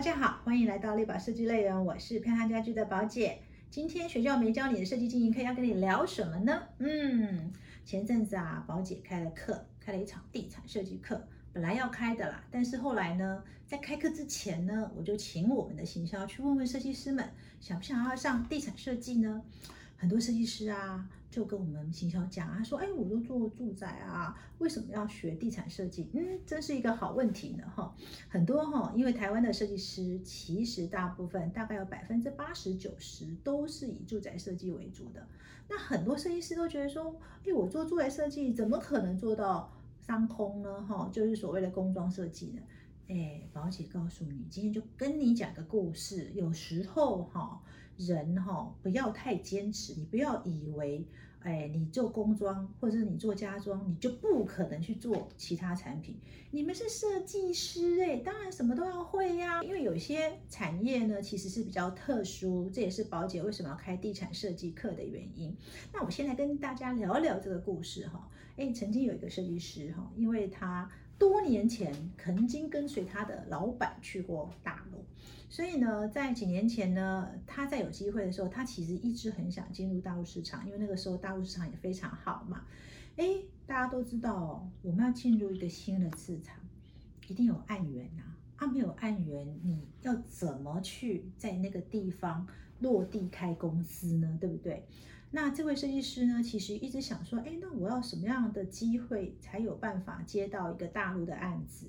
大家好，欢迎来到立宝设计乐园，我是偏寒家居的宝姐。今天学校没教你的设计经营课要跟你聊什么呢？嗯，前阵子啊，宝姐开了课，开了一场地产设计课，本来要开的啦，但是后来呢，在开课之前呢，我就请我们的行销去问问设计师们，想不想要上地产设计呢？很多设计师啊。就跟我们行销讲啊，说，哎，我都做住宅啊，为什么要学地产设计？嗯，真是一个好问题呢，哈。很多哈，因为台湾的设计师其实大部分大概有百分之八十九十都是以住宅设计为主的。那很多设计师都觉得说，哎，我做住宅设计怎么可能做到商空呢？哈，就是所谓的工装设计呢？哎，宝姐告诉你，今天就跟你讲个故事。有时候哈，人哈不要太坚持，你不要以为，哎，你做工装或者是你做家装，你就不可能去做其他产品。你们是设计师哎，当然什么都要会呀。因为有些产业呢，其实是比较特殊，这也是宝姐为什么要开地产设计课的原因。那我先来跟大家聊聊这个故事哈。哎，曾经有一个设计师哈，因为他。多年前曾经跟随他的老板去过大陆，所以呢，在几年前呢，他在有机会的时候，他其实一直很想进入大陆市场，因为那个时候大陆市场也非常好嘛。哎，大家都知道，我们要进入一个新的市场，一定有案源呐。啊，没有案源，你要怎么去在那个地方落地开公司呢？对不对？那这位设计师呢，其实一直想说，哎，那我要什么样的机会才有办法接到一个大陆的案子？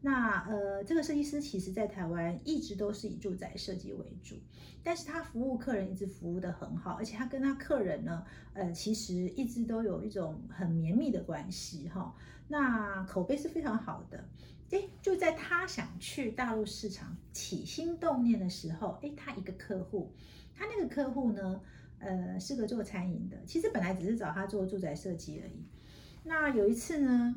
那呃，这个设计师其实在台湾一直都是以住宅设计为主，但是他服务客人一直服务的很好，而且他跟他客人呢，呃，其实一直都有一种很绵密的关系哈。那口碑是非常好的，哎，就在他想去大陆市场起心动念的时候，哎，他一个客户，他那个客户呢？呃，是个做餐饮的，其实本来只是找他做住宅设计而已。那有一次呢，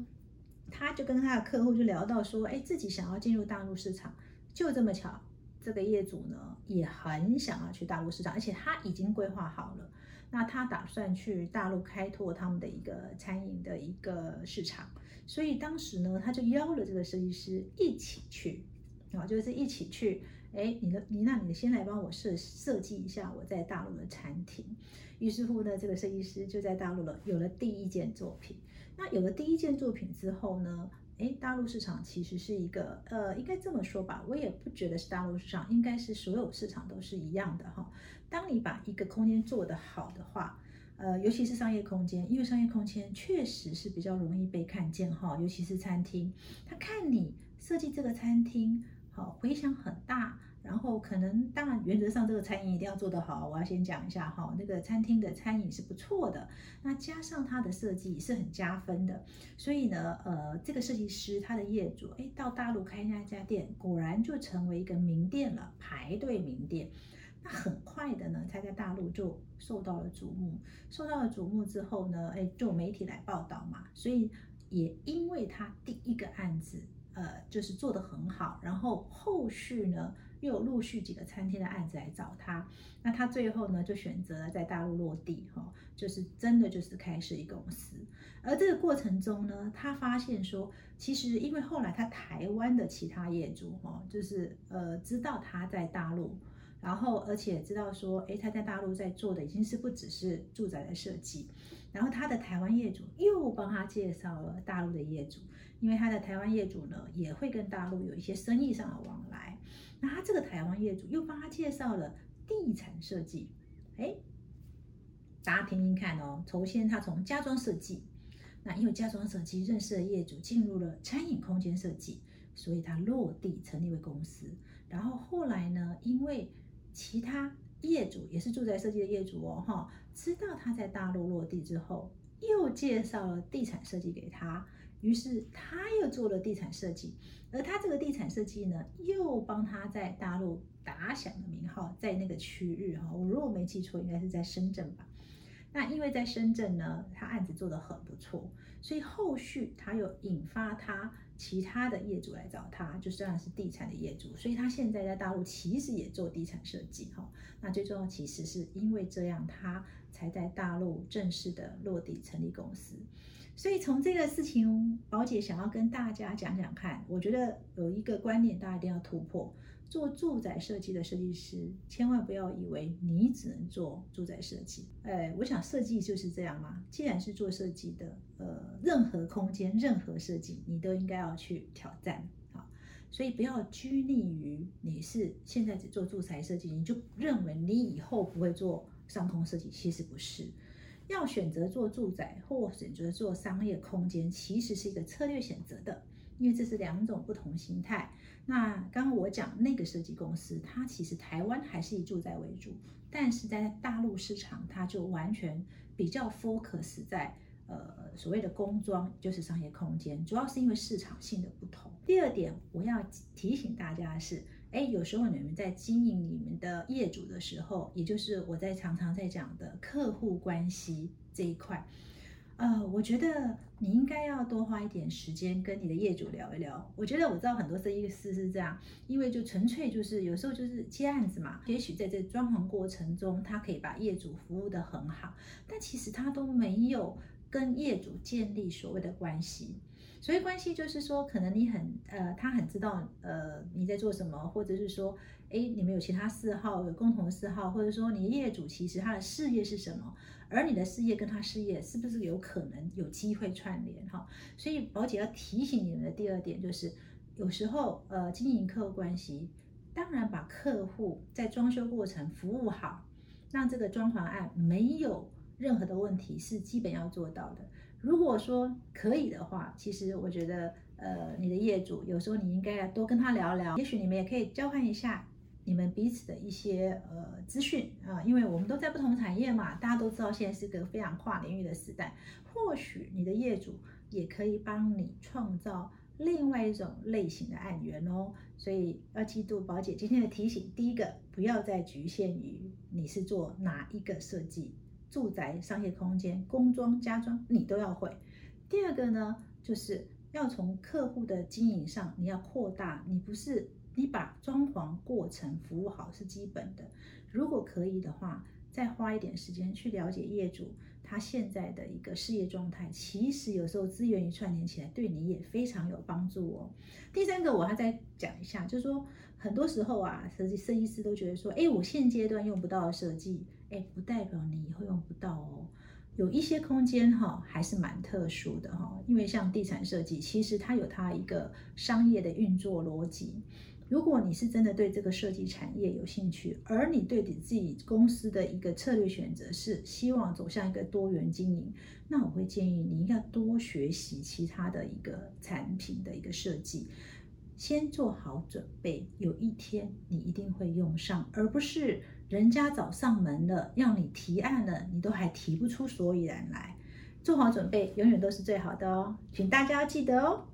他就跟他的客户就聊到说，哎，自己想要进入大陆市场，就这么巧，这个业主呢也很想要去大陆市场，而且他已经规划好了，那他打算去大陆开拓他们的一个餐饮的一个市场，所以当时呢，他就邀了这个设计师一起去，啊，就是一起去。哎，你的你那你先来帮我设设计一下我在大陆的餐厅。于是乎呢，这个设计师就在大陆了有了第一件作品。那有了第一件作品之后呢，哎，大陆市场其实是一个呃，应该这么说吧，我也不觉得是大陆市场，应该是所有市场都是一样的哈。当你把一个空间做得好的话，呃，尤其是商业空间，因为商业空间确实是比较容易被看见哈，尤其是餐厅，他看你设计这个餐厅。好，回响很大，然后可能当然原则上这个餐饮一定要做得好，我要先讲一下哈，那个餐厅的餐饮是不错的，那加上它的设计是很加分的，所以呢，呃，这个设计师他的业主哎到大陆开那家店，果然就成为一个名店了，排队名店，那很快的呢，他在大陆就受到了瞩目，受到了瞩目之后呢，哎，就媒体来报道嘛，所以也因为他第一个案子。呃，就是做得很好，然后后续呢又有陆续几个餐厅的案子来找他，那他最后呢就选择了在大陆落地，哈，就是真的就是开设一公司。而这个过程中呢，他发现说，其实因为后来他台湾的其他业主，哈，就是呃知道他在大陆，然后而且知道说，诶，他在大陆在做的已经是不只是住宅的设计，然后他的台湾业主又帮他介绍了大陆的业主。因为他的台湾业主呢，也会跟大陆有一些生意上的往来，那他这个台湾业主又帮他介绍了地产设计，哎，大家听听看哦。首先他从家装设计，那因为家装设计认识的业主，进入了餐饮空间设计，所以他落地成立为公司。然后后来呢，因为其他业主也是住宅设计的业主哦，哈，知道他在大陆落地之后，又介绍了地产设计给他。于是他又做了地产设计，而他这个地产设计呢，又帮他在大陆打响了名号，在那个区域哈，我如果没记错，应该是在深圳吧。那因为在深圳呢，他案子做得很不错，所以后续他又引发他其他的业主来找他，就虽然是地产的业主，所以他现在在大陆其实也做地产设计哈。那最重要其实是因为这样，他才在大陆正式的落地成立公司。所以从这个事情，宝姐想要跟大家讲讲看。我觉得有一个观念，大家一定要突破，做住宅设计的设计师，千万不要以为你只能做住宅设计。哎，我想设计就是这样嘛。既然是做设计的，呃，任何空间、任何设计，你都应该要去挑战。好，所以不要拘泥于你是现在只做住宅设计，你就认为你以后不会做上空设计。其实不是，要选择做住宅或选择做商业空间，其实是一个策略选择的。因为这是两种不同形态。那刚刚我讲那个设计公司，它其实台湾还是以住宅为主，但是在大陆市场，它就完全比较 focus 在呃所谓的工装，就是商业空间，主要是因为市场性的不同。第二点，我要提醒大家的是，哎，有时候你们在经营你们的业主的时候，也就是我在常常在讲的客户关系这一块。呃，我觉得你应该要多花一点时间跟你的业主聊一聊。我觉得我知道很多设计师是这样，因为就纯粹就是有时候就是接案子嘛，也许在这装潢过程中，他可以把业主服务的很好，但其实他都没有跟业主建立所谓的关系。所以关系就是说，可能你很呃，他很知道呃你在做什么，或者是说，哎，你们有其他嗜好，有共同的嗜好，或者说你业主其实他的事业是什么？而你的事业跟他事业是不是有可能有机会串联哈？所以宝姐要提醒你们的第二点就是，有时候呃经营客户关系，当然把客户在装修过程服务好，让这个装潢案没有任何的问题是基本要做到的。如果说可以的话，其实我觉得呃你的业主有时候你应该要多跟他聊聊，也许你们也可以交换一下。你们彼此的一些呃资讯啊，因为我们都在不同产业嘛，大家都知道现在是个非常跨领域的时代。或许你的业主也可以帮你创造另外一种类型的案源哦。所以要记住宝姐今天的提醒：第一个，不要再局限于你是做哪一个设计，住宅、商业空间、工装、家装，你都要会。第二个呢，就是要从客户的经营上，你要扩大，你不是。你把装潢过程服务好是基本的，如果可以的话，再花一点时间去了解业主他现在的一个事业状态，其实有时候资源一串联起来，对你也非常有帮助哦。第三个，我还再讲一下，就是说很多时候啊，设计设计师都觉得说，哎，我现阶段用不到设计，哎，不代表你以后用不到哦。有一些空间哈，还是蛮特殊的哈，因为像地产设计，其实它有它一个商业的运作逻辑。如果你是真的对这个设计产业有兴趣，而你对你自己公司的一个策略选择是希望走向一个多元经营，那我会建议你应该多学习其他的一个产品的一个设计，先做好准备，有一天你一定会用上，而不是人家找上门了，让你提案了，你都还提不出所以然来。做好准备，永远都是最好的哦，请大家要记得哦。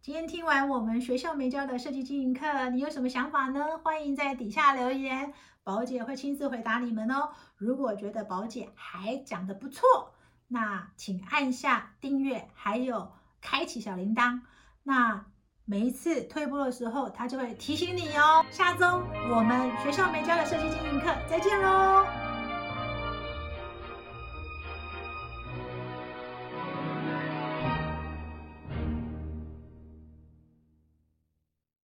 今天听完我们学校没教的设计经营课，你有什么想法呢？欢迎在底下留言，宝姐会亲自回答你们哦。如果觉得宝姐还讲的不错，那请按下订阅，还有开启小铃铛，那每一次退步的时候，它就会提醒你哦。下周我们学校没教的设计经营课再见喽。